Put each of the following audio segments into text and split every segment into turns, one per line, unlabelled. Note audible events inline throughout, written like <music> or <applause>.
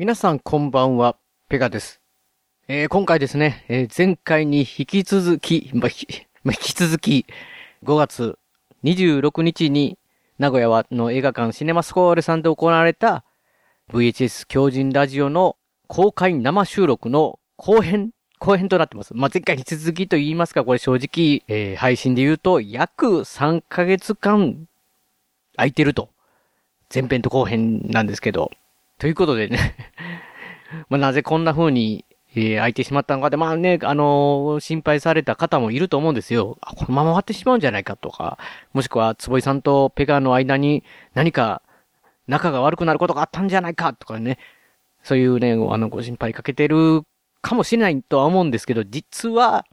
皆さんこんばんは、ペガです。えー今回ですね、えー前回に引き続き、まあ、<laughs> 引き続き、5月26日に名古屋はの映画館シネマスコーレさんで行われた VHS 狂人ラジオの公開生収録の後編、後編となってます。まあ、前回に続きと言いますか、これ正直、えー配信で言うと約3ヶ月間空いてると。前編と後編なんですけど。ということでね、<laughs> まあ、なぜこんな風に、えー空いてしまったのかで、まあね、あのー心配された方もいると思うんですよ。あ、このまま終わってしまうんじゃないかとか、もしくは、坪井さんとペガの間に何か仲が悪くなることがあったんじゃないかとかね、そういうね、あの、ご心配かけてるかもしれないとは思うんですけど、実は、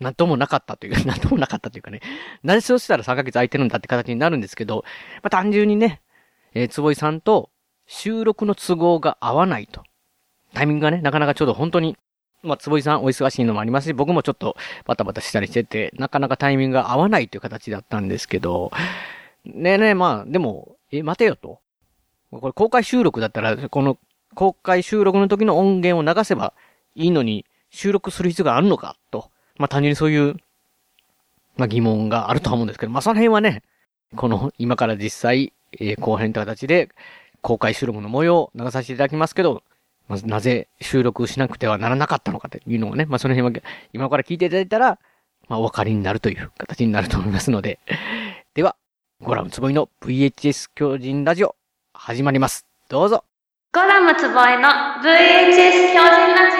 なんともなかったというか、<laughs> なんともなかったというかね、なぜそうしたら3ヶ月空いてるんだって形になるんですけど、まあ、単純にね、えー、坪井さんと収録の都合が合わないと。タイミングがね、なかなかちょうど本当に、まあ、坪井さんお忙しいのもありますし、僕もちょっとバタバタしたりしてて、なかなかタイミングが合わないという形だったんですけど、ねえねえ、まあ、でも、え、待てよと。これ公開収録だったら、この公開収録の時の音源を流せばいいのに、収録する必要があるのかと。まあ、単純にそういう、まあ、疑問があるとは思うんですけど、まあ、その辺はね、この、今から実際、えー後編という形で、公開収録の模様を流させていただきますけど、まずなぜ収録しなくてはならなかったのかというのをね、まあその辺は今から聞いていただいたら、まあお分かりになるという形になると思いますので。<laughs> では、ゴラムつぼいの VHS 狂人ラジオ、始まります。どうぞ。
ゴラムつぼえの VHS 狂人ラジ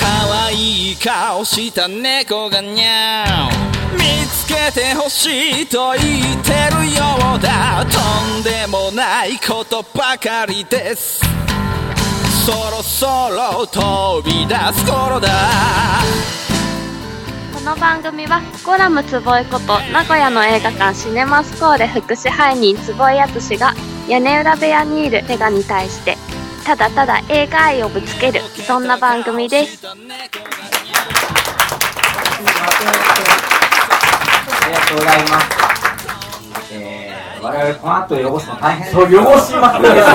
可愛い顔した猫がにゃー見つけてほしいと言ってるようだ。とんでもないことばかりです。そろそろ飛び出す頃だ。
この番組はゴラムつぼえこと名古屋の映画館シネマスコーレ副支配人坪井敦が屋根裏部屋にいるペガに対してただただ映画愛をぶつけるそんな番組です。
ありがとうございます。えー、我々この後汚すの大変。そう、汚しまくりです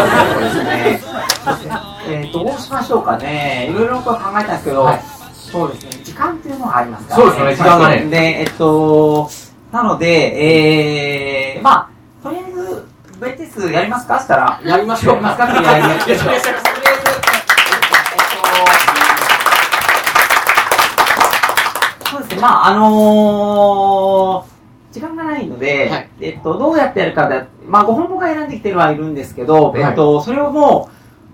そうですね。えー、どうしましょうかね。いろいろと考えたんですけど、そうですね、時間っていうのがありますか？ら
そうですね。時間がね
で、えっと、なので、えー、まあ、とりあえず、VTS やりますか？したら、
やりましょう。
やりますか <laughs> ょう。とりあえず、えっと、そうですね、まあ、あのー、時間がないので、
はい。
えっと、どうやってやるかで、まあ、5本僕が選んできてるはいるんですけど、
はい。
えっと、それをも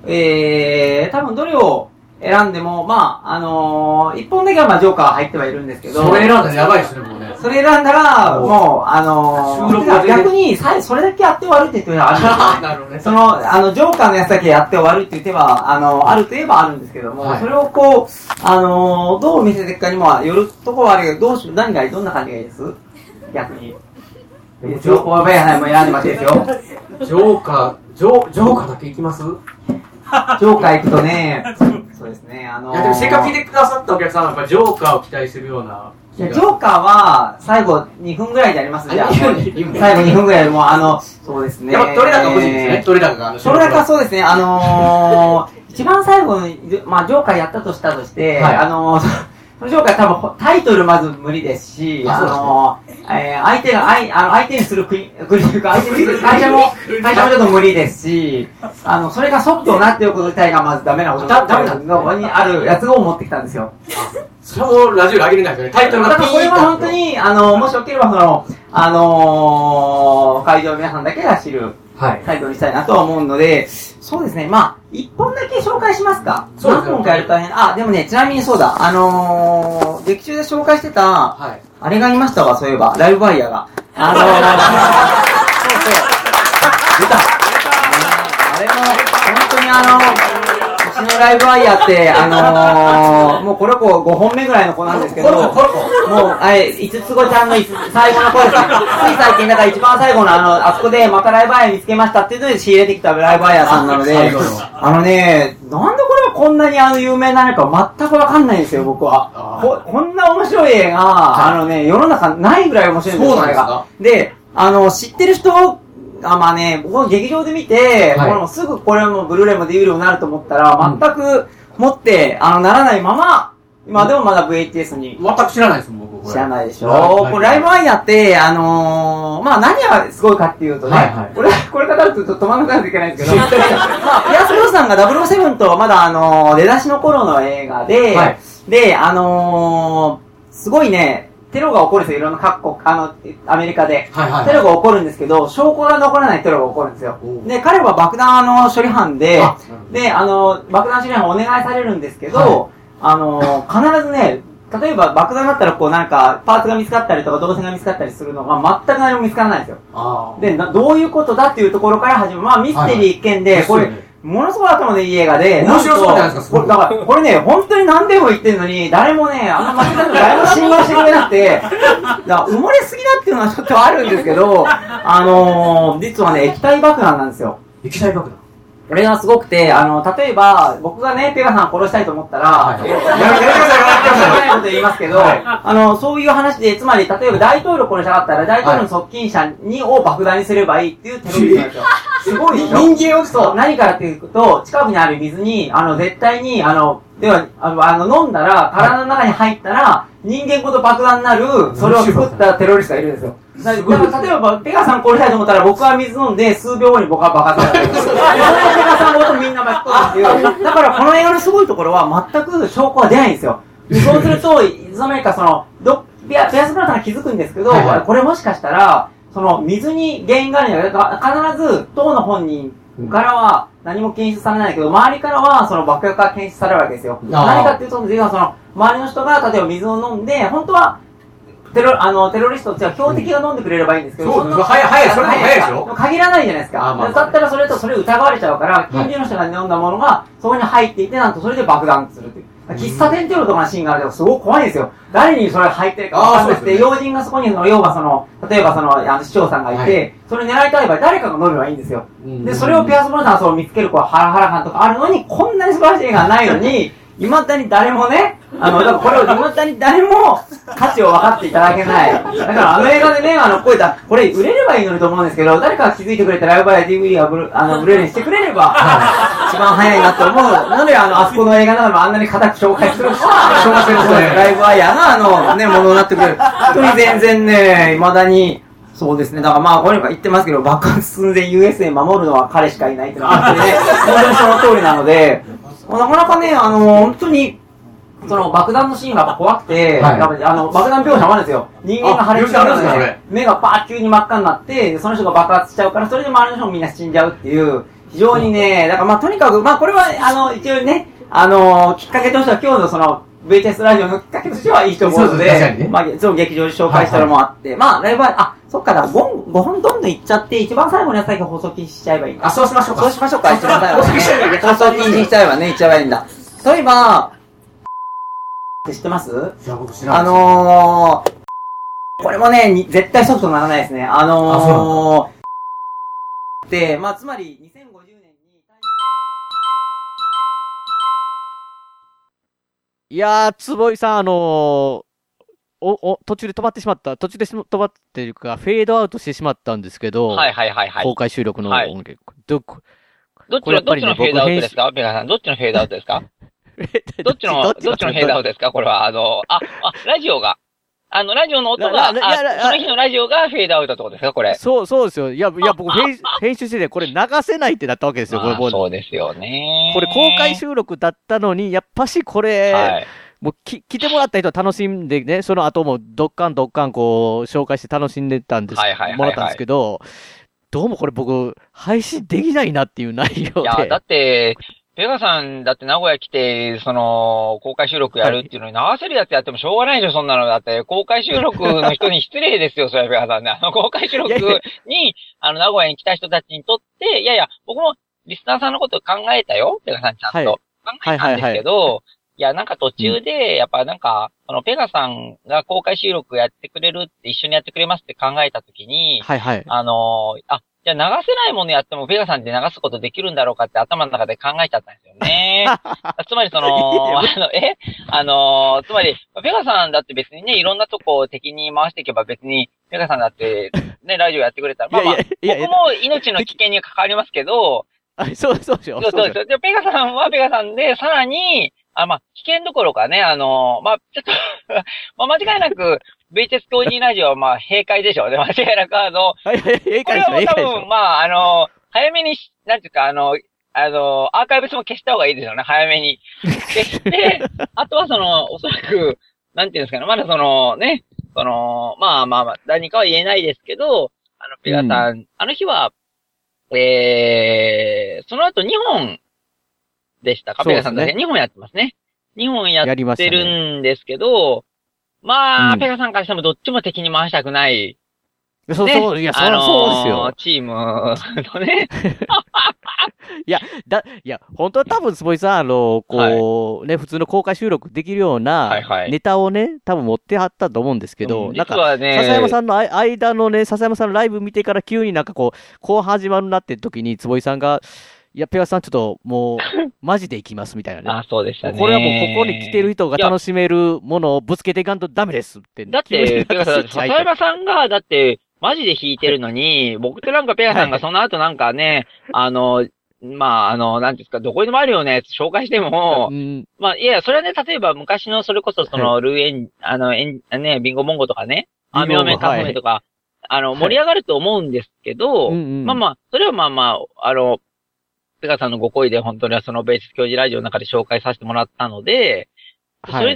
う、えー、多分どれを選んでも、まあ、あのー、1本だけはまあ、ジョーカー入ってはいるんですけど、
それ選んだらやばいですね、もうね。
それ選んだら、もう、あの
収録が
ー、逆に、さそれだけやって終わるっていう手はある。んですよね。その、あの、ジョーカーのやつだけやって終わるっていう手は、あの、あるといえばあるんですけども、
はい。
それをこう、あの、どう見せていくかにもよるところはあるけど、どうし、何がいい、どんな感じがいいです？逆に。ジョーカーベアも選んでましたですよ。
ジョーカー、ジョー、ジョーカーだけいきます？い
ジョーカー行くとね、そうですね、あのー、
や、でもせっかく来てくださったお客さんはやっぱジョーカーを期待するような。
いやジョーカーは、最後2分ぐらいでやりますじゃあ。
あ2分
最後2分ぐらいでもう、あの、そうですね。
どれだか欲しいですね。どれだかがあの。
それだけはそうですね、あのー、<laughs> 一番最後に、まあ、ジョーカーやったとしたとして、
はい
あのー、そのジョーカー多分ほタイトルまず無理ですし、あのー、えー相手が、相あの相手にする国、国というか、相手にする会社も、会社もちょっと無理ですし、あの、それがソフトになっておくこと自体がまずダメなこと
だダメなん
のにあるやつを持ってきたんですよ。
それもラジオで上げれないですよね。タイトルが
だからこれは本当に、あの、もしよければ、その、あのー、会場の皆さんだけが知る、
はい。
タイトルにしたいなとは思うので、そうですね、まあ、一本だけ紹介しますか。
そうですね
何本かやると大変。あ、でもね、ちなみにそうだ、あのー、劇中で紹介してた、
はい。
あれがいましたわ、そういえば、ライブバイヤーが。あのー、<laughs> そうそう。出た。あれも、本当にあのうちのライブワイヤーって、あのー、もうこれ子5本目ぐらいの子なんですけど、もう、あれ、五つ子ちゃんの最後の子ですね。つい最近、だから一番最後のあの、あそこでまたライブワイヤー見つけましたっていうので仕入れてきたライブワイヤーさんなのであのね、なんでこれがこんなにあの有名なのか全くわかんないんですよ、僕は。ここんな面白い映画、あのね、世の中ないぐらい面白いんですよ、
そ
れが。で、あの、知ってる人
あまあね、僕も劇場で見て、
はい。
これもすぐこれもブルーレイもるようになると思ったら、全く持って、あの、ならないまま、今でもまだ VHS に。
全く知らないですもん、僕。
知らないでしょ。
はい。
これライブワイヤーって、あのー、まあ何がすごいかっていうとね、
はいはい。
これ、これ語るとちょっと止まらなくいけないんですけど、<laughs> まあ、ピアース・ブロスナンが007とまだあのー出だしの頃の映画で、
はい。
で、あのー、すごいね、テロが起こるんですよ、いろんな各国、あの、アメリカで。
はいはい。
テロが起こるんですけど、証拠が残らないテロが起こるんですよで、彼は爆弾の処理班で
あ、
で、あの、爆弾処理班お願いされるんですけど、
はい
あの、必ずね、例えば爆弾だったらこうなんか、パーツが見つかったりとか動線が見つかったりするのが全く何も見つからないんですよ。
あ
で、などういうことだっていうところから始まる。まあミステリー一見で、
はい
これ
ね、
ものすごい頭のいい映画で、
面白そうじゃないですかすごい
これだから、これね、本当に何でも言ってんのに、誰もね、あんな間違誰も信用してくれなくて、だ埋もれすぎだっていうのはちょっとあるんですけど、あのー、実はね、液体爆弾なんですよ。
あ。液体爆弾。
これがすごくて、あの、例えば、僕がね、ペガさん殺したいと思ったら、
はい。
やめてください、い、ないこと言いますけど、
はい。
あの、そういう話で、つまり、例えば大統領殺したかったら、大統領の側近者に、を爆弾にすればいいっていうテロリストなんですよ。<laughs> すごい。でしょ？
人間を
そう、何からっていうと、近くにある水に、あの、絶対に、あの、では、あの、あの飲んだら、体の中に入ったら、人間ごと爆弾になる、それを作ったテロリストがいるんですよ。だから例えば、ペガさん殺したいと思ったら、僕は水飲んで、数秒後に僕は爆発される。それでペガさんごとみんな巻き込むっていう。だから、この映画のすごいところは、全く証拠は出ないんですよ。そうすると、いつの間にかその、ど、ピア、ピアスブラさんが気づくんですけど、
はいはい
これもしかしたら、その、水に原因があるんじゃないか、必ず、当の本人からは何も検出されないけど、周りからはその爆薬が検出されるわけですよ。何かっていうと、実はその、周りの人が、例えば水を飲んで、本当は、テロ、あの、テロリストって標的が飲んでくれればいいんですけど、
そ
んな
早い早いそれでも早いでしょ？
も限らないじゃないですか。
まあ
だったらそれとそれ疑われちゃうから、近所の人が飲んだものが、そこに入っていて、なんとそれで爆弾するっていう。喫茶店テロとかのシーンがあるけど、すごく怖いんですよ。誰にそれ入ってるか分かんなくて、要人がそこに、要はその、例えばその、あの市長さんがいて、
は
それ狙いたい場合、誰かが飲めばいいんですよ。
うん
で、それをピアス・ブロナーを見つける、こう、ハラハラ感とかあるのに、こんなに素晴らしい映画がないのに、未だに誰もね、あの、だからこれを未だに誰も価値を分かっていただけない。だからあの映画でね、あの、こういった、これ売れればいいのにと思うんですけど、誰かが気づいてくれてライブバイ DVD がブル、あの、ブルーレイにしてくれれば、一番早いなと思う。なので、あの、あそこの映画などもあんなに固く紹介する、紹介するライブワイヤーが、あの、ね、ものになってくれる。本当に全然ね、未だに、そうですね。だからまあ、これ言ってますけど、爆発寸前 USA 守るのは彼しかいないっていうのは、本当にね、本当にその通りなので、なかなかね、あの、本当に、その爆弾のシーンが怖くて、
はい
あの、爆弾描写もあるんですよ。人間が破裂しちゃう
んですかそれ
で、目がパーッ急に真っ赤になって、その人が爆発しちゃうから、それで周りの人もみんな死んじゃうっていう、非常にね、だからまあとにかく、まあこれは、あの、一応ね、あの、きっかけとしては今日のその、VTS ラジオのきっかけとしてはいいと思うの
そうで
まあ、そう劇場で紹介したのもあって、まあ、ライブは、あ、そっかだ、5, 5本どんどんいっちゃって、一番最後のやつだけ放送禁止しちゃえばいい。
あ、そうしましょうか。
そうしましょうか、一番最後
放送禁止しちゃえばいい
放送禁止にしちゃえばね、いっちゃえばいいんだ。例えば、って知ってます？
いや、僕知らない
あのー、これもね、に絶対ソフトにならないですね。あのー、で、まあ、つまり、2050
いやー、坪井さん、あのーお、お、途中で止まってしまった、途中でし止まっていうか、フェードアウトしてしまったんですけど、
はいはいはいはい。
公開収録の
はい
音源。どこ
どっちの、
ね
どっちのフェードアウトですか？ペガさん、どっちのフェードアウトですか？<laughs> どっちの、どっちのフェードアウトですか？これは、あの、あ、あ、ラジオが。あの、ラジオの音が、その日のラジオがフェードアウトってことですかこれ。
そう、そうですよ。いや、いや、僕、編編集してて、これ流せないってなったわけですよ、これ
まあ
もう。
そうですよね。
これ公開収録だったのに、やっぱしこれ、
はい。
もうき来てもらった人は楽しんでね、その後もどっかんどっかんこう、紹介して楽しんでたんです、もらったんですけど、どうもこれ僕、配信できないなっていう内容で。
いや、だって、ペガさんだって名古屋来て、その、公開収録やるっていうのに流せるやつやってもしょうがないでしょ、そんなの。だって、公開収録の人に失礼ですよ、それはペガさんね。あの、公開収録に、あの、名古屋に来た人たちにとって、いやいや、僕もリスナーさんのことを考えたよ、ペガさんちゃんと。
はい
考えたんですけど、いや、なんか途中で、やっぱなんか、そのペガさんが公開収録やってくれるって、一緒にやってくれますって考えたときに、
はいはい。
あのーあ、じゃあ流せないものやってもペガさんって流すことできるんだろうかって頭の中で考えちゃったんですよね。<laughs> つまりその、あの、え？あの、つまり、ペガさんだって別にね、いろんなとこを敵に回していけば別に、ペガさんだって、ね、ラジオやってくれたら、まあまあ、僕も命の危険に関わりますけど、
あそうそうでしょ。
そうそうです。で、ペガさんはペガさんで、さらに、あ、まあ、危険どころかね、あの、まあ、ちょっと、<laughs> まあ、間違いなく、VTS 教人ラジオは、まあ、閉会でしょうね。<laughs> 間違いなく、あの、
はいはい、ええ
これ
かでしょ、ええ
は多分。まあ、あの、早めにし、なんていうか、あの、あの、アーカイブスも消した方がいいですよね、早めに。消して、<laughs> あとはその、おそらく、なんていうんですかね、まだその、ね、その、まあまあまあ、何かは言えないですけど、あの、ペガさん、あの日は、えー、その後2本でしたか、
ね
ペガさんだけ2本やってますね。2本やったて
ね
るんですけど、まあ、
うん
ペガさんからしてもどっちも敵に回したくない。
そう
ね
そう、いや、そ
あのー
そうですよ。
チームのね。<laughs>
だ、いや、本当は多分、坪井さん、あの、こう、ね、普通の公開収録できるよう
はい
な
はい
ネタをね、多分持ってはったと思うんですけど、
うん
なんか、
実はね、
笹山さんのあい間のね、笹山さんのライブ見てから急になんかこう、こう始まるなって時に、坪井さんが、いや、ペガさんちょっともう、<laughs> マジで行きますみたいなね。
あ、そうでしたね。
これはもうここに来てる人が楽しめるものをぶつけていかんとダメですって。
だって、ペガさん、笹山さんが、だって、マジで弾いてるのに、僕となんかペガさんがその後なんかね、あの、まあ、あの、なんですか、どこにでもあるようなやつ紹介しても、
うん。
まあ、いや、それはね、例えば昔の、それこそその、ルーエン、あの、エン、ね、ビンゴモンゴとかね、アミオメカフメとか、あの、
い。
盛り上がると思うんですけど、
うんうん。
まあまあ、それはまあまあ、あの、ペガさんのご好意で本当にはそのベース教授ラジオの中で紹介させてもらったので、
はい。
それ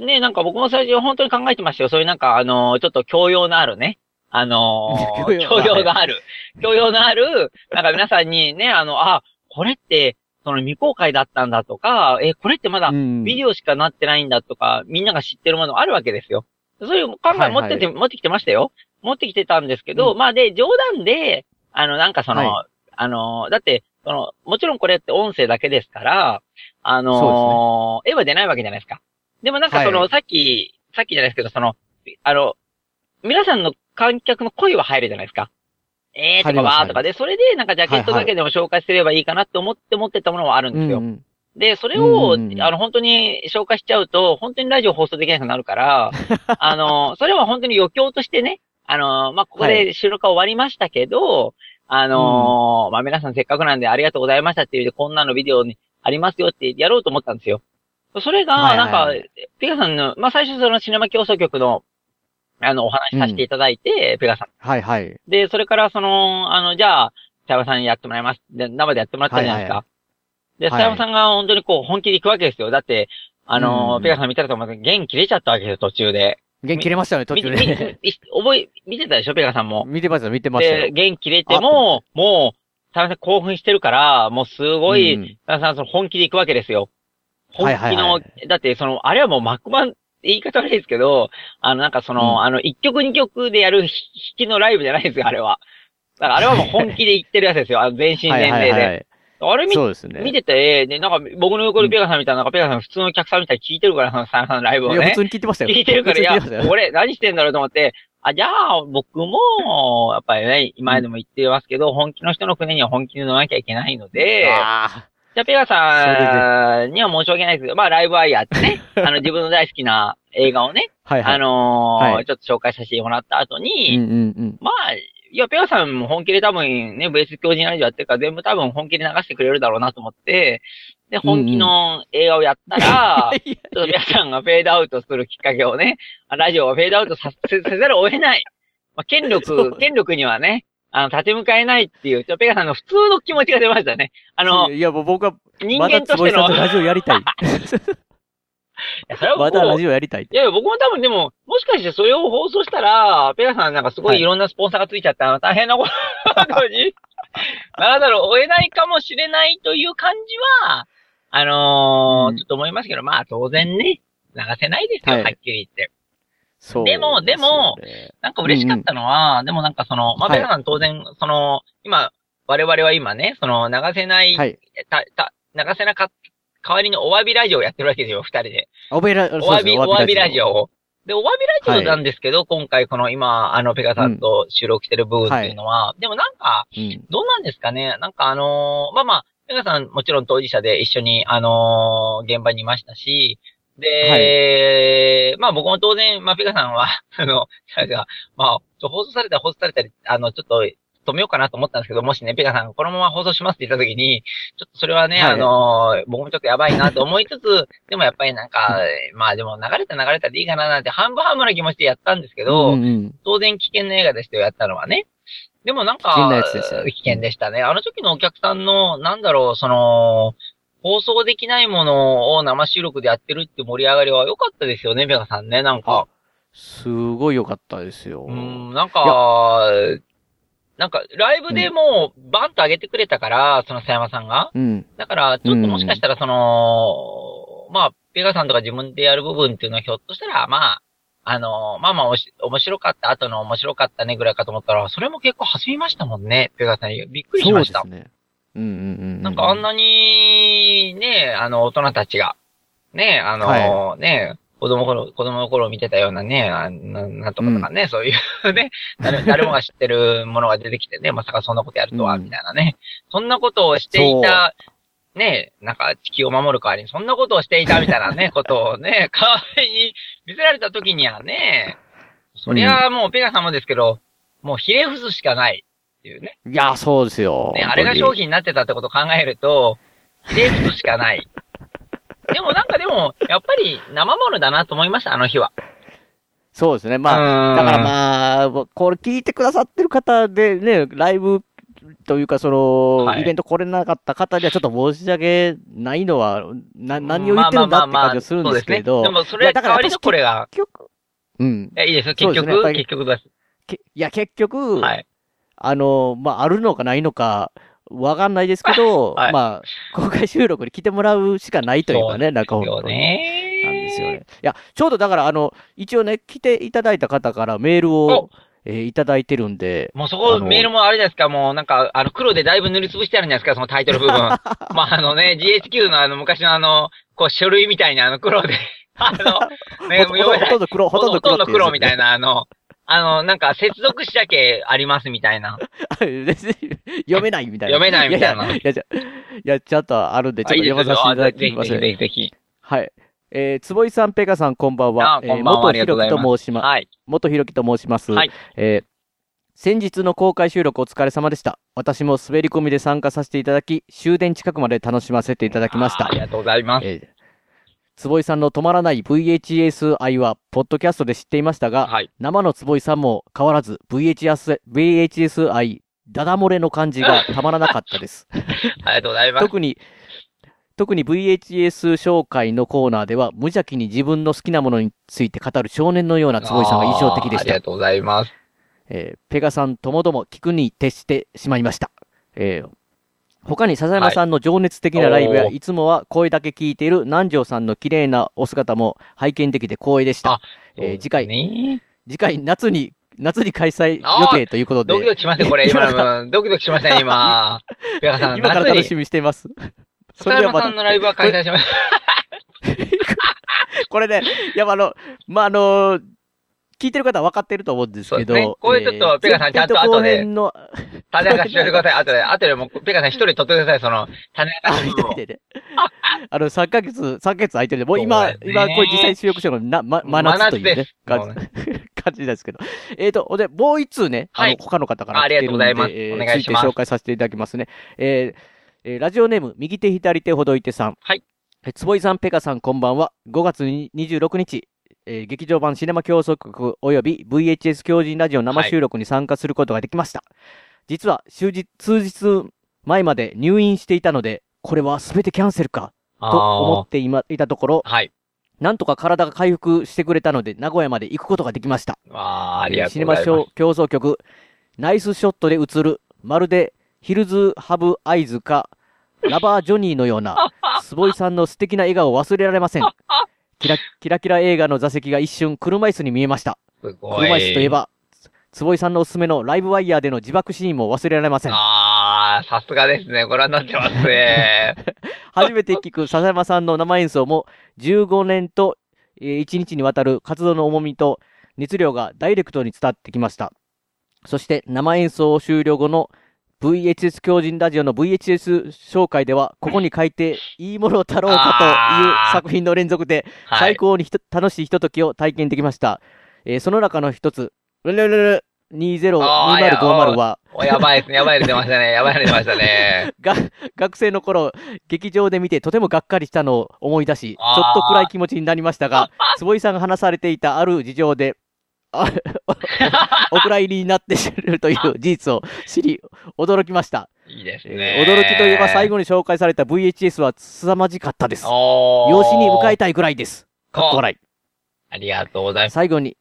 でね、なんか僕も最初本当に考えてましたよ。そういうなんかあの、ちょっと教養のあるね、あの <laughs>
教養
教養のある、教養のある、なんか皆さんにね、あの、あ、これって、その未公開だったんだとか、え、これってまだ
うん。
ビデオしかなってないんだとか、みんなが知ってるものあるわけですよ。そういう考え持ってて、
はい
持ってきてましたよ。持ってきてたんですけど、
う
まあで、冗談で、あの、なんかその、
は
あの、だって、その、もちろんこれって音声だけですから、あの絵は出ないわけじゃないですか。でもなんかその、
はい。
さっき、さっきじゃないですけど、その、あの、皆さんの観客の声は入るじゃないですか。えーとかわーとか。で、それでなんかジャケットだけでも紹介すればいいかなって思って持ってたものはあるんですよ。
うんうん。
で、それを、
うん
あの、本当に紹介しちゃうと、本当にラジオ放送できなくなるから、<laughs> あの、それは本当に余興としてね、あの、まあ、ここ
は
で収録が終わりましたけど、あのまあ、皆さんせっかくなんでありがとうございましたっていうで、こんなのビデオにありますよってやろうと思ったんですよ。それが、
はい
なんか、ペガさんの、まあ、最初そのシネマ競争局の、あの、お話しさせていただいて、ペガさん。
はいはい。
で、それからその、あの、じゃあ、北山さんにやってもらいます。で、生でやってもらったじゃないですか。
はい
で、
はい
北山さんが本当にこう、本気で行くわけですよ。だって、あの、
うん
ペガさん見たらと思って、弦切れちゃったわけですよ、途中で。
弦切れましたよね、途
み
中で
覚え、見てたでしょ、ペガさんも。
見てました、見てました。
弦切れても、もう、田中さん興奮してるから、もうすごい、
うん
田中さんその本気で行くわけですよ。本
はいはい
気の、
はい
だってその、あれはもう幕版、言い方悪いですけど、あのなんかその、
うん
あの、一曲二曲でやる弾きのライブじゃないですよ、あれは。だからあれはもう本気で言ってるやつですよ、あの全身
はい
全霊で。
はいはい。
あれ見
そうですね。
見てて、で、なんか僕の横でペガさんみたいな、なんかペガさん普通のお客さんみたいに聞いてるから、そのサンさんのライブを
いや、
ね
普。通に聞いてましたよ。
聞いてるから、いや俺何してんだろうと思って、あ、じゃあ、僕も、やっぱりね、今でも言ってますけど、本気の人の船には本気で乗らなきゃいけないので、
あ
じゃあ、ペガさんには申し訳ないですけど、まあ、ライブアイヤーってね、<laughs> あの、自分の大好きな映画をね、
ーはいはい。
あのー
はい
ちょっと紹介させてもらった後
うん
に、
うんうん。
まあ、いや、ペガさんも本気で多分ね、ベース教授ラジオやってるから全部多分本気で流してくれるだろうなと思って、で、本気の映画をやったら、<laughs>
いや
ちょっと皆さんがフェードアウトするきっかけをね、ラジオをフェードアウトさせせざるを得ない。まあ、権
そ
力、
う
権力にはね、あの、立て向かえないっていう、ちょペガさんの普通の気持ちが出ましたね。あの、
いや、もう僕は、
人間としての、
ラジオやりたい。<laughs>
いやそれは
まだラジオやりたい。
いやいや、僕も多分でも、もしかしてそれを放送したら、ペガさんなんかすご
はい。
いいろんなスポンサーがついちゃって、あの、大変なことに。<laughs> ならざるを得ないかもしれないという感じは、あのー
うん。
ちょっと思いますけど、まあ当然ね、流せないですよ、
はい。
はっきり言って。
そう
でもでも
すよね
なんか嬉しかったのは、でもなんかその、まあ、
はい。
ペガさん当然、その、今、我々は今ね、その、流せない、
はい。
た、た、流せなかった、代わりにお詫びラジオをやってるわけですよ、二人で。
おべら、
お詫び、お詫びラジオを。で、お詫びラジオなんですけど、今回この今、あの、ペガさんと収録してる部分っていうのは、でもなんか、
うん。
どうなんですかね？なんかあのーまあまあ、ペガさんもちろん当事者で一緒に、あのー現場にいましたし、で、まあ僕も当然、まあペガさんは、<laughs> あの、まあ、放送されたら放送されたり、あの、ちょっと、止めようかなと思ったんですけど、もしね、ペガさんがこのまま放送しますって言った時に、ちょっとそれはね、
はい
あのー僕もちょっとやばいなと思いつつ、でもやっぱりなんか、まあでも流れた流れたでいいかななんて半分半分な気持ちでやったんですけど、
うんうん
当然危険な映画でしたよ、やったのはね。でもなんか、
危険
危険でしたね。あの時のお客さんの、なんだろう、その、放送できないものを生収録でやってるって盛り上がりは良かったですよね、ベガさんね、なんか。
すごい良かったですよ。
うん、なんか、なんか、ライブでもう、バンと上げてくれたから、その佐山さんが。
うん。
だから、ちょっともしかしたら、その、まあ、ペガさんとか自分でやる部分っていうのはひょっとしたら、まあ、あの、まあまあおし、面白かった後の面白かったねぐらいかと思ったら、それも結構弾みましたもんね、ペガさん。びっくりし
そう
ました。
ですね。うんうんうん。
なんかあんなに、ね、あの、大人たちが、ね、あの、
は
ね、子供頃、子供の頃見てたようなね、あななんとかとかね、そういう <laughs> ね、誰誰もが知ってるものが出てきてね、まさかそんなことやるとは、
うん
みたいなね。そんなことをしていた、ね、なんか地球を守る代わりにそんなことをしていたみたいなね、<laughs> ことをね、代わりに見せられた時にはね、そりゃもうペガさんもですけど、もうひれ伏すしかないっていうね。
いや、そうですよ。
ね、あれが商品になってたってことを考えると、ひれ伏すしかない。<laughs> でもなんかでも、やっぱり生ものだなと思いました、あの日は。
そうですね。まあ、
あ
だからまあ、これ聞いてくださってる方でね、ライブというか、その、
はい
イベント来れなかった方にはちょっと申し訳ないのは、な、何を言ってるんだって感じがするんですけど。
まあまあまあまあそうでもそれ
いやだから
代わりのこれが、
結局、うん。
いや、いいですよ、結局、
ね
結局です。
けいや、結局、
はい。
あの、まあ、あるのかないのか、わかんないですけど、<laughs>
はい
まあ、公開収録に来てもらうしかないというかね、なんか本。
ね
なんですよね。いや、ちょうどだから、あの、一応ね、来ていただいた方からメールを
お、
えーいただいてるんで、
もうそこ、メールもあれじゃないですか、もうなんか、あの、黒でだいぶ塗りつぶしてあるんじゃないですか、そのタイトル部分。<laughs> まあ、あのね、GHQ のあの、昔のあの、こう、書類みたいなあの、黒で、<laughs> あの、ね、
ほとんど黒、ほとんど
ほとんど黒みたい
な。
な、あの、あの、なんか、接続詞だけありますみたいな。<laughs>
読めないみたいな。
読めないみたいない
やいや、いや、ちゃんとあるんで、ちょっと読まさせていただ
ぜひぜひ
きますね。
ぜひぜひ。
はい。えー、坪井さん、ペガさん、こんばんは。
あこんばんは
えー
ありがとうございます
元ひろきと申します。
はい。
元ひろきと申します。
はい。
えー先日の公開収録お疲れ様でした。私も滑り込みで参加させていただき、終電近くまで楽しませていただきました
ああり。がとうございます。
えー坪井さんの止まらない VHS 愛は、ポッドキャストで知っていましたが、
はい。
生の坪井さんも変わらず VHS, VHS 愛、ダダ漏れの感じが <laughs> たまらなかったです。
ありがとうございます。
特に、特に VHS 紹介のコーナーでは、無邪気に自分の好きなものについて語る少年のような坪井さんが印象的でした
ありが。とうございます。
えーペガさんともども聞くに徹してしまいました。えー他に笹山さんの情熱的なライブや、
はい
い、つもは声だけ聞いている南條さんの綺麗なお姿も拝見できて光栄でした
あ。
えー次回、
ね
次回夏に、夏に開催予定ということで、
ドキドキしましたね、これ。今の、<laughs> ドキドキしましたね、今。<laughs> ペガさん、
今から楽し
み。
みにしています。そ
そ
れではまた
れさんのライブは開催しました。
これね、いや、あの、まあ、あの聞いてる方は分かってると思うんですけど、
ねこれちょっと
えー
ペガさんちゃんと後で
後編の、
種明かししてください。後で、<laughs> 後でもう、ペガさん一人取ってください、その、種明かし。
あの、3ヶ月、3ヶ月空いてるんで、もう今、今、これ実際収録してるのな、ま、真夏というね感じ、<laughs> 感じですけど。えっ、と、で、もう一通ね、あの、
はい
他の方から
あありがとうございます
えー
お願いします
紹介させていただきますね。えーえーラジオネーム、右手左手ほどいてさん。
はい。
えー坪井さん、ペカさん、こんばんは。5月に26日、えー劇場版シネマ競争局及び VHS 狂人ラジオ生収録に参加することができました。実は、数日、数日前まで入院していたので、これは全てキャンセルか、と思っていまいたところ、
はい。
なんとか体が回復してくれたので、名古屋まで行くことができました。
あーありがと
シネマ
うございます。
ショー競争局、ナイスショットで映る、まるでヒルズ・ハブ・アイズか、<laughs> ラバー・ジョニーのような、坪井さんの素敵な笑顔を忘れられません。<laughs> キラキラキラ映画の座席が一瞬車椅子に見えました。
すごい。
車椅子といえば、坪井さんのおすすめのライブワイヤーでの自爆シーンも忘れられません。
ああ、さすがですね。ご覧になってますね。<laughs>
初めて聞く笹山さんの生演奏も15年とえー一日にわたる活動の重みと熱量がダイレクトに伝わってきました。そして生演奏終了後の VHS 狂人ラジオの VHS 紹介では、ここに書いていいものだろうかという作品の連続で、
はい
最高にひと楽しいひとときを体験できました。えーその中の一つ、ルルルル202050は、
おやばいですね。やばいの出ましたね。やばいの出ましたね。<laughs>
が、学生の頃、劇場で見てとてもがっかりしたのを思い出し、ちょっと暗い気持ちになりましたが、坪井さんが話されていたある事情で、あ <laughs> お蔵入りになってしるという事実を知り、驚きました。
いいです
え
ね。
ー驚きといえば最後に紹介された VHS は凄まじかったです。養子に迎えたいぐらいです。かっこ笑い。
ありがとうございます。
最後に、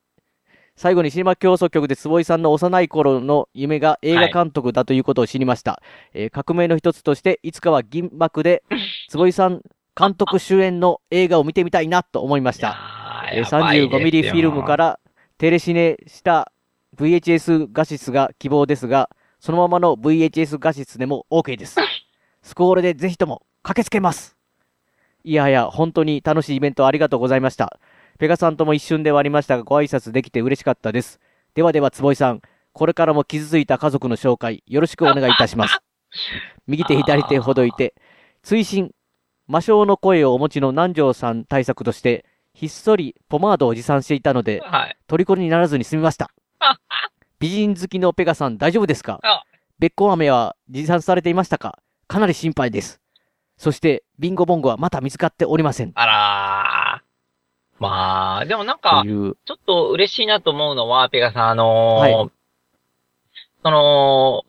最後にシネマ競争局で坪井さんの幼い頃の夢が映画監督だということを知りました。えー革命の一つとして、いつかは銀幕で坪井さん監督主演の映画を見てみたいなと思いました。えー35ミリフィルムからテレシネした VHS 画質が希望ですが、そのままの VHS 画質でも OK です。<laughs> スコールでぜひとも駆けつけます。いやはや、本当に楽しいイベントありがとうございました。ペガさんとも一瞬ではありましたが、ご挨拶できて嬉しかったです。ではでは、坪井さん、これからも傷ついた家族の紹介、よろしくお願いいたします。右手左手ほどいて、追伸、魔性の声をお持ちの南條さん対策として、ひっそりポマードを持参していたので、
はい。
虜にならずに済みました。美人好きのペガさん大丈夫ですか？
あ
べっこう飴は持参されていましたか？かなり心配です。そして、ビンゴボンゴはまだ見つかっておりません。
あらー。まあ、でもなんかちょっと嬉しいなと思うのは、ペガさん、あのー
はい
その、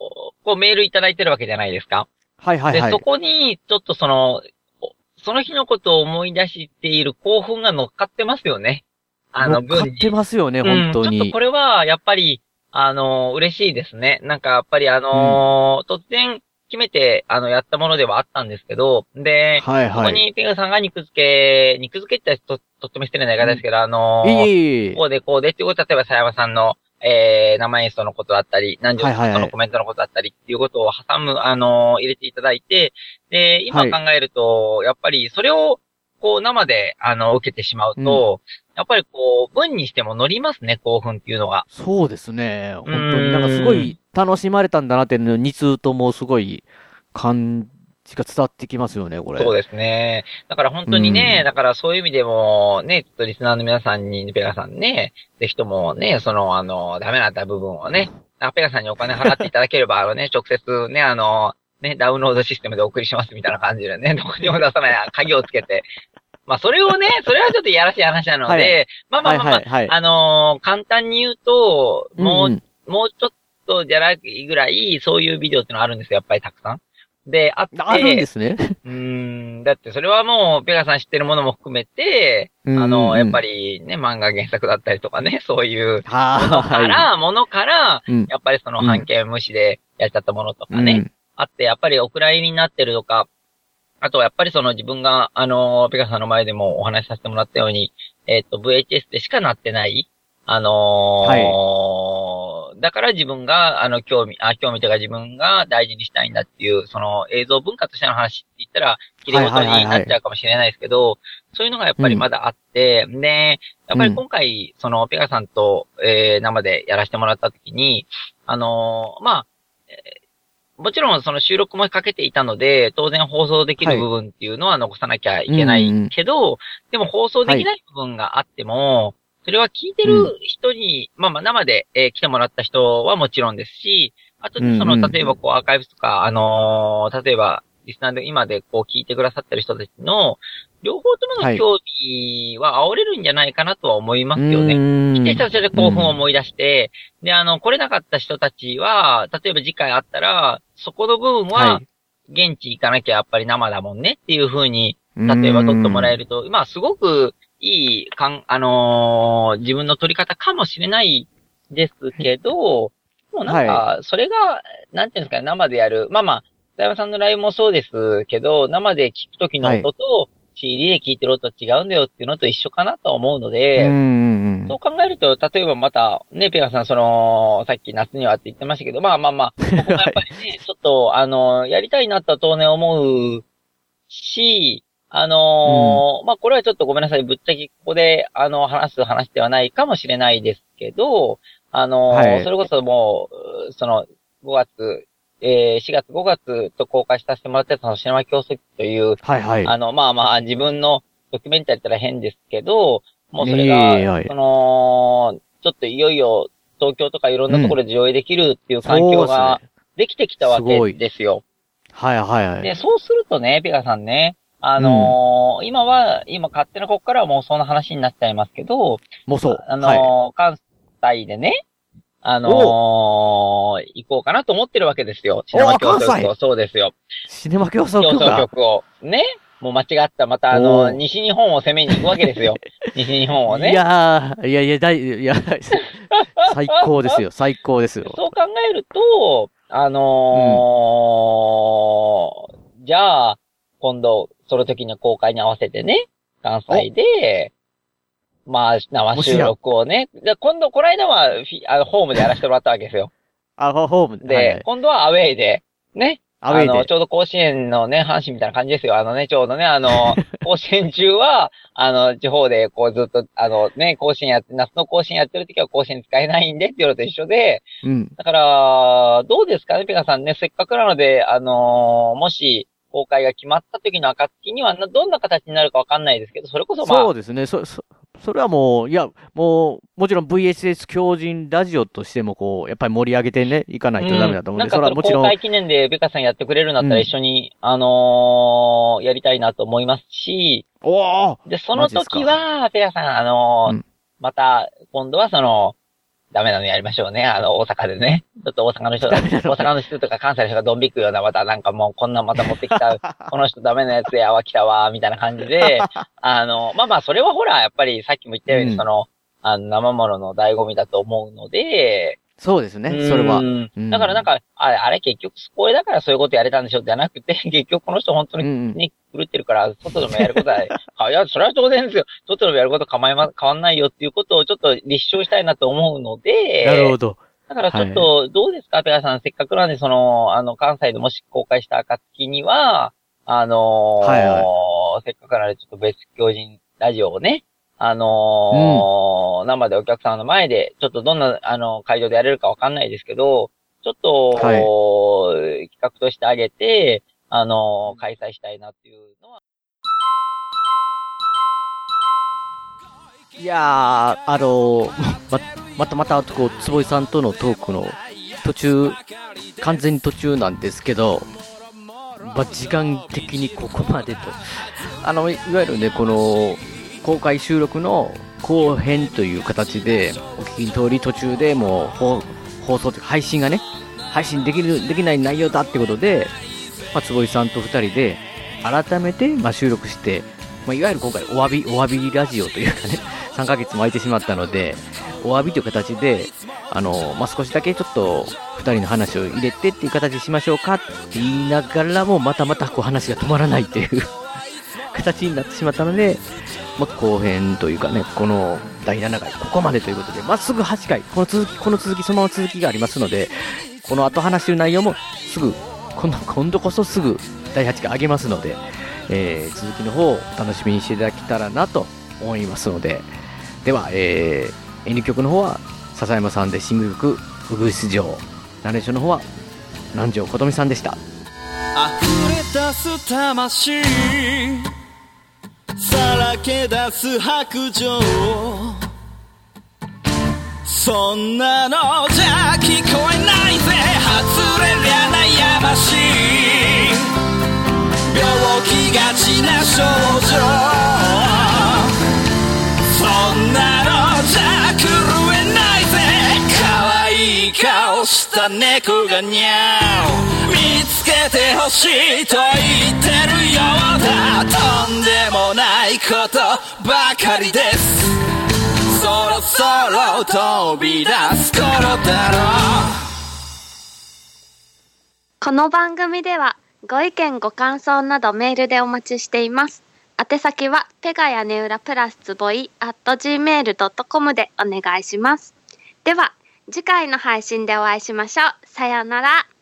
こうメールいただいてるわけじゃないですか。で、
はいはいはい
そ。こに、ちょっとその、おその日のことを思い出している興奮が乗っかってますよね。あの、
乗っかってますよね、本当
うん、ちょっ
に
とこ。れは、やっぱり、あの、嬉しいですね。なんか、やっぱりあのー突然決めて、あの、やったものではあったんですけど、で、そこ
はいはい。
にペガさんが肉付け、肉付けってと、とっても失礼な言い方ですけど、あのー
いえい
こうでこうでっていうこと、例えば、佐山さんの、えー、生演奏のことだったり、何十
はいはいはい。
そのコメントのことだったりっていうことを挟む、あのー入れていただいて、で、今
はい。
考えると、やっぱりそれを、こう生で、あの、受けてしまうと、やっぱりこう、文にしても乗りますね、興奮っていうのが。
そうですね。本当
うん
になんかすごい楽しまれたんだなっていうの2通ともすごい感じが伝わってきますよね、これ。
そうですね。だから本当にね、
うん
だからそういう意味でも、ね、ちょっとリスナーの皆さんに、ペガさんね、ぜひともね、その、あの、ダメだった部分をね、あペガさんにお金払っていただければ、あのね、<laughs> 直接ね、あの、ね、ダウンロードシステムでお送りしますみたいな感じでね、どこにも出さない <laughs> 鍵をつけて。まあ、それをね、それはちょっといやらしい話なので、
は
まあまあまあまあ、
はいはいはい。
あのー簡単に言うと、もう、
んん
もうちょっとじゃないぐらい、そういうビデオってのあるんですよ、やっぱりたくさん。で、あって、
あるんですね。<laughs>
うーん、だってそれはもう、ペガさん知ってるものも含めて、あの、やっぱりね、漫画原作だったりとかね、そういう
は
ものから、ものから。やっぱりその
うん
半径無視でやっちゃったものとかね、
うん
あって、やっぱりお蔵入りになってるとか、あとはやっぱりその自分が、あの、ペガさんの前でもお話しさせてもらったように、えっ、と、VHS でしかなってない、あのーだから自分が、あの、興味、あ、興味というか自分が大事にしたいんだっていう、その映像文化としての話って言ったら、綺麗事になっちゃうかもしれないですけど、そういうのがやっぱりまだあって、で、やっぱり今回、その、ペガさんと、えー、生でやらせてもらった時に、あのーまあ、えーもちろんその収録もかけていたので、当然放送できる部分っていうのは残さなきゃいけないけど、でも放送できない。部分があっても、それは聞いてる人に、まあまあ生で、えー来てもらった人はもちろんですし、あとでその、
うんうん
例えばこうアーカイブスとか、あのー例えば、リスナーで今でこう聞いてくださってる人たちの、両方ともの興味は煽れるんじゃないかなとは思いますよね。来てた人で興奮を思い出して、で、あの、来れなかった人たちは、例えば次回あったら、そこの部分は
は、
現地行かなきゃやっぱり生だもんねっていう風に、例えば撮ってもらえ
る。
ると、まあ、すごくいい、かん、あのー自分の撮り方かもしれないですけど、もうなんか、それが、なんていうんですかね、生でやる。まあまあ、北山さんのライブもそうですけど、生で聞くときの音と、CD で聞いてる音違うんだよっていうのと一緒かなと思うので、
うんうん
そう考えると、例えばまた、ね、ペガさん、その、さっき夏にはって言ってましたけど、まあまあまあ、ここがやっぱりね、ちょっと、あの、やりたいなとは当然思うし、あのーまあ、これはちょっとごめんなさい。ぶっちゃけここで、あの、話す話ではないかもしれないですけど、あのー
はい
それこそもう、その、5月、えー、4月5月と公開させてもらってたそのシネマ競争機という、
はいはい。
あの、まあまあ、自分のドキュメンタリーったら変ですけど、もうそれが、
い
その、ちょっといよいよ東京とかいろんなところで上映できるっていう環境が
で
きてきたわけですよ。
はいはいはい。
で、そうするとね、ペガさんね、あのー今は、今勝手なここからはもうそんな話になっちゃいますけど、
もうそう。
あの
はい。
ー関西でね、あのー行こうかなと思ってるわけですよ。シネマ競争局を。そうですよ。
シネマ競争
競争
局
を。ね。もう間違った。またあ
お
の、
ー
西日本を攻めに行くわけですよ。<laughs> 西日本をね。
いやー、いやいや、だい、いや、<laughs> 最高ですよ、最高ですよ。
そう考えると、あのーじゃあ、今度、その時の公開に合わせてね、関西で、まあ、生収録をね、で今度、この間はフィあの、ホームでやらせてもらったわけですよ。<laughs>
あ、ホーム
で、
はいはい
今度はアウェイで、ね。
アウェイで
あの、ちょうど甲子園のね、阪神みたいな感じですよ。あのね、ちょうどね、あの、<laughs> 甲子園中は、あの、地方で、こうずっと、あのね、甲子園やって、夏の甲子園やってる時は甲子園使えないんでっていうのと一緒で、
うん。
だから、どうですかね、ペガさんね、せっかくなので、あのもし、公開が決まった時の暁にはな、どんな形になるかわかんないですけど、それこそまあ、
そうですね。そ、そ、それはもう、いや、もう、もちろん VHS 強靭ラジオとしても、こう、やっぱり盛り上げてね、いかないとダメだと思うんで、
なんかその
それはもちろん、
公開記念でベカさんやってくれるんだったら
うん
一緒に、あのーやりたいなと思いますし、
おー！
で、その時は、ペガさん、あのー
うん。
また、今度はその、ダメなのやりましょうね。あの、大阪でね。ちょっと大阪の人が、大阪の人とか関西の人がドン引くような、またなんかもうこんなんまた持ってきた、<laughs> この人ダメなやつやわ、来たわ、みたいな感じで、<laughs> あの、まあまあ、それはほら、やっぱりさっきも言ったように、
うん
その、あの、生物の醍醐味だと思うので、
そうですね、それは
だからなんか、あれ、あれ結局スポイだからそういうことやれたんでしょじゃなくて、<laughs> 結局この人本当に狂ってるから、外でもやることは、あいや、それは当然ですよ。外でもやること構いま、変わんないよっていうことをちょっと立証したいなと思うので、
なるほど。
だからちょっと、どうですか、ペガさん。せっかくなんで、その、あの、関西でもし公開した暁には、あのー
はいは
せっかくなんで、ちょっと別教人ラジオをね、あのー生でお客さんの前で、ちょっとどんな、あの、会場でやれるかわかんないですけど、ちょっと、企画としてあげて、あのー開催したいなっていうのは、
いやー、あのー、ま、またまた、こう、坪井さんとのトークの途中、完全に途中なんですけど、ま、時間的にここまでと。あの、いわゆるね、この、公開収録の後編という形で、お聞きの通り途中でもう放放送というか配信がね、配信できる、できない内容だってことで、まあ、坪井さんと二人で、改めて、まあ、収録して、まあ、いわゆる今回お詫び、お詫びラジオというかね、<laughs> 3ヶ月も空いてしまったので、お詫びという形で、あの、まあ、少しだけちょっと、二人の話を入れてっていう形にしましょうかって言いながらも、またまたこう話が止まらないっていう。形になってしまったので、まあ、後編というかね、この第7回、ここまでということで、まっすぐ8回、この続き、この続き、そのまま続きがありますので、この後話してる内容もすぐ、今度、今度こそすぐ第8回上げますので、えー続きの方をお楽しみにしていただけたらなと思いますので、では、えー、演劇曲の方は笹山さんでシングル曲「ウグイス城」ナレーションの方は南條琴美さんでした。
溢れ出す魂。け出す白状そんなのじゃ聞こえないぜ。外れりゃ悩ましい。病気がちな症状そんなのじゃ狂えないぜ。可愛い顔した猫がにゃお見つけてほしいと言ってるようだとんでもないことばかりですそろそろ飛び出す頃だろう
この番組ではご意見ご感想などメールでお待ちしています。宛先はペガ屋根裏プラスつぼい at gmail.com でお願いします。では次回の配信でお会いしましょう。さようなら。